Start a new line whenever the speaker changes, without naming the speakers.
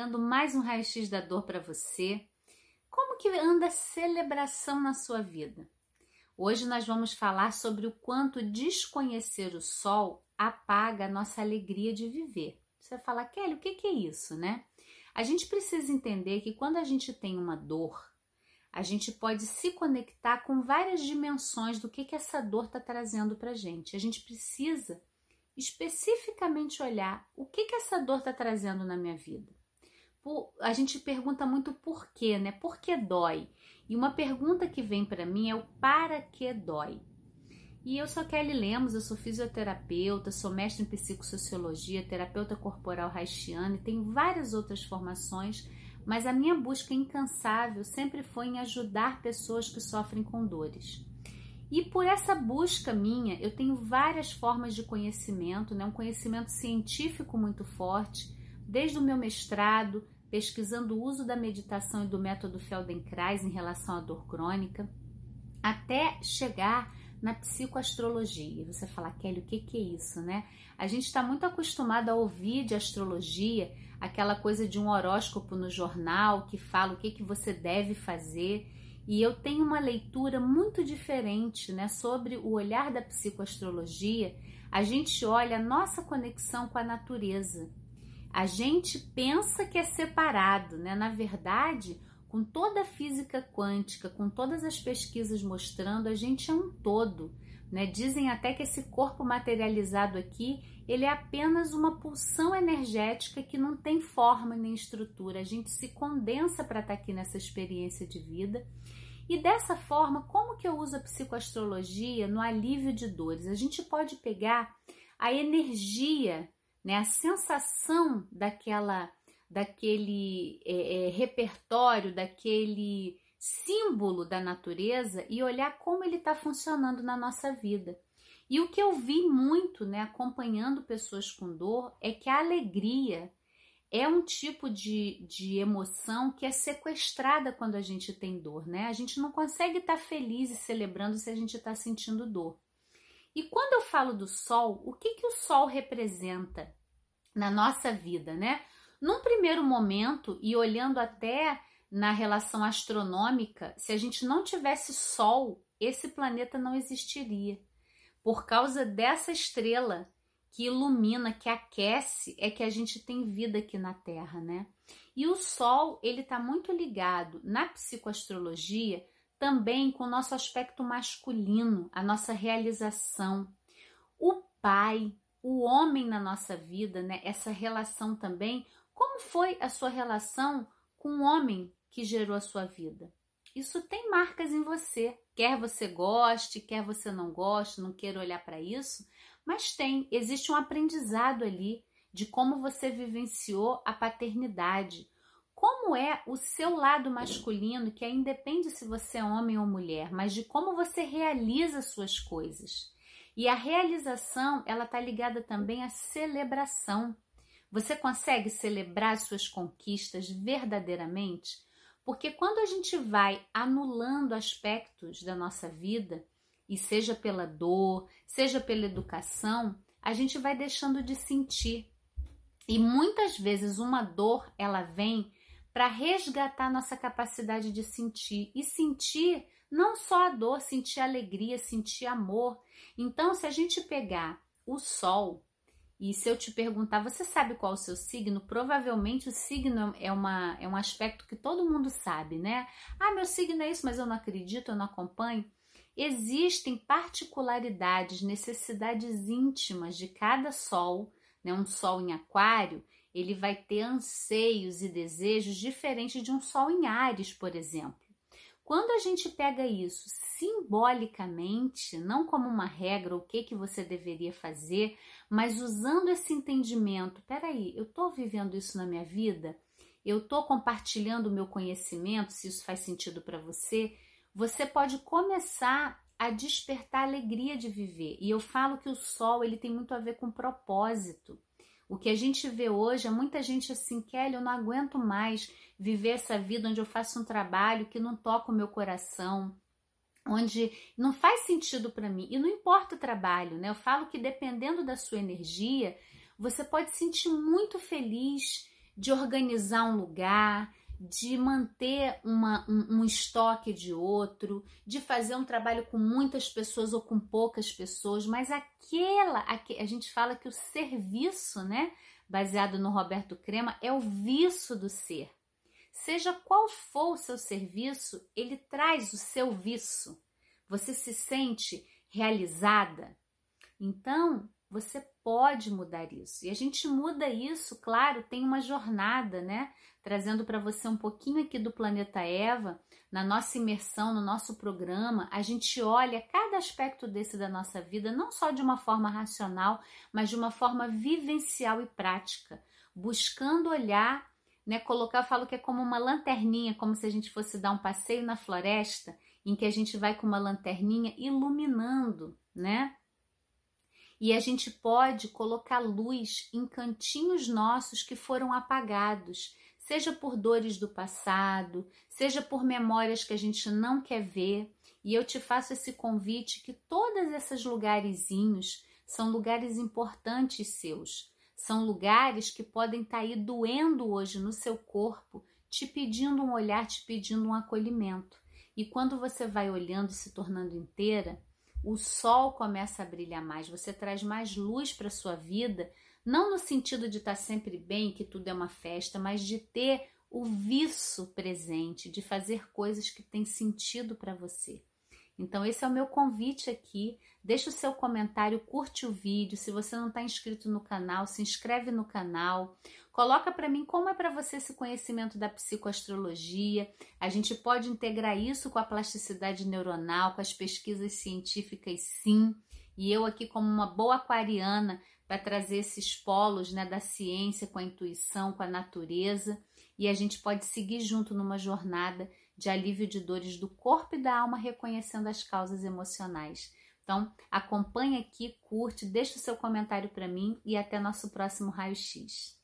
entregando mais um raio-x da dor para você. Como que anda a celebração na sua vida? Hoje nós vamos falar sobre o quanto desconhecer o sol apaga a nossa alegria de viver. Você vai falar, Kelly, o que, que é isso, né? A gente precisa entender que quando a gente tem uma dor, a gente pode se conectar com várias dimensões do que, que essa dor está trazendo para gente. A gente precisa especificamente olhar o que, que essa dor está trazendo na minha vida. A gente pergunta muito por quê, né? Por que dói? E uma pergunta que vem para mim é o para que dói? E eu sou Kelly Lemos, eu sou fisioterapeuta, sou mestre em psicossociologia, terapeuta corporal haitiana e tenho várias outras formações, mas a minha busca incansável sempre foi em ajudar pessoas que sofrem com dores. E por essa busca minha, eu tenho várias formas de conhecimento, né? um conhecimento científico muito forte, desde o meu mestrado, pesquisando o uso da meditação e do método Feldenkrais em relação à dor crônica, até chegar na psicoastrologia. Você fala, Kelly, o que, que é isso, né? A gente está muito acostumado a ouvir de astrologia aquela coisa de um horóscopo no jornal que fala o que, que você deve fazer e eu tenho uma leitura muito diferente né, sobre o olhar da psicoastrologia. A gente olha a nossa conexão com a natureza. A gente pensa que é separado, né? Na verdade, com toda a física quântica, com todas as pesquisas mostrando, a gente é um todo. Né? Dizem até que esse corpo materializado aqui, ele é apenas uma pulsão energética que não tem forma nem estrutura. A gente se condensa para estar tá aqui nessa experiência de vida e dessa forma, como que eu uso a psicoastrologia no alívio de dores? A gente pode pegar a energia, né, a sensação daquela, daquele é, é, repertório, daquele símbolo da natureza e olhar como ele está funcionando na nossa vida. E o que eu vi muito, né, acompanhando pessoas com dor, é que a alegria é um tipo de, de emoção que é sequestrada quando a gente tem dor, né? A gente não consegue estar tá feliz e celebrando se a gente está sentindo dor. E quando eu falo do sol, o que, que o sol representa na nossa vida, né? Num primeiro momento, e olhando até na relação astronômica, se a gente não tivesse sol, esse planeta não existiria. Por causa dessa estrela que ilumina, que aquece, é que a gente tem vida aqui na Terra, né? E o Sol, ele está muito ligado na psicoastrologia também com o nosso aspecto masculino, a nossa realização. O pai, o homem na nossa vida, né? Essa relação também. Como foi a sua relação com o homem que gerou a sua vida? Isso tem marcas em você. Quer você goste, quer você não goste, não queira olhar para isso, mas tem, existe um aprendizado ali de como você vivenciou a paternidade. Como é o seu lado masculino, que aí independe se você é homem ou mulher, mas de como você realiza suas coisas. E a realização, ela está ligada também à celebração. Você consegue celebrar suas conquistas verdadeiramente? Porque quando a gente vai anulando aspectos da nossa vida, e seja pela dor, seja pela educação, a gente vai deixando de sentir. E muitas vezes uma dor, ela vem para resgatar nossa capacidade de sentir e sentir não só a dor, sentir alegria, sentir amor. Então, se a gente pegar o sol e se eu te perguntar, você sabe qual é o seu signo? Provavelmente o signo é, uma, é um aspecto que todo mundo sabe, né? Ah, meu signo é isso, mas eu não acredito, eu não acompanho. Existem particularidades, necessidades íntimas de cada sol, né? Um sol em aquário, ele vai ter anseios e desejos diferentes de um sol em Ares, por exemplo. Quando a gente pega isso simbolicamente, não como uma regra, o que que você deveria fazer, mas usando esse entendimento, peraí, eu estou vivendo isso na minha vida? Eu estou compartilhando o meu conhecimento, se isso faz sentido para você? você pode começar a despertar a alegria de viver. E eu falo que o sol ele tem muito a ver com propósito. O que a gente vê hoje é muita gente assim, Kelly, eu não aguento mais viver essa vida onde eu faço um trabalho que não toca o meu coração, onde não faz sentido para mim. E não importa o trabalho, né? Eu falo que dependendo da sua energia, você pode se sentir muito feliz de organizar um lugar, de manter uma, um, um, estoque de outro, de fazer um trabalho com muitas pessoas ou com poucas pessoas, mas aquela, a gente fala que o serviço, né, baseado no Roberto Crema, é o vício do ser. Seja qual for o seu serviço, ele traz o seu vício. Você se sente realizada. Então, você pode mudar isso. E a gente muda isso, claro, tem uma jornada, né? Trazendo para você um pouquinho aqui do planeta Eva, na nossa imersão, no nosso programa, a gente olha cada aspecto desse da nossa vida, não só de uma forma racional, mas de uma forma vivencial e prática, buscando olhar, né? Colocar, eu falo que é como uma lanterninha, como se a gente fosse dar um passeio na floresta, em que a gente vai com uma lanterninha iluminando, né? E a gente pode colocar luz em cantinhos nossos que foram apagados, seja por dores do passado, seja por memórias que a gente não quer ver. E eu te faço esse convite que todos esses lugarzinhos são lugares importantes seus. São lugares que podem estar tá aí doendo hoje no seu corpo, te pedindo um olhar, te pedindo um acolhimento. E quando você vai olhando e se tornando inteira, o sol começa a brilhar mais, você traz mais luz para sua vida, não no sentido de estar tá sempre bem, que tudo é uma festa, mas de ter o viço presente, de fazer coisas que têm sentido para você. Então, esse é o meu convite aqui. Deixa o seu comentário, curte o vídeo. Se você não está inscrito no canal, se inscreve no canal. Coloca para mim como é para você esse conhecimento da psicoastrologia. A gente pode integrar isso com a plasticidade neuronal, com as pesquisas científicas, sim. E eu aqui como uma boa aquariana para trazer esses polos né, da ciência com a intuição, com a natureza. E a gente pode seguir junto numa jornada de alívio de dores do corpo e da alma, reconhecendo as causas emocionais. Então, acompanhe aqui, curte, deixe o seu comentário para mim e até nosso próximo raio-x.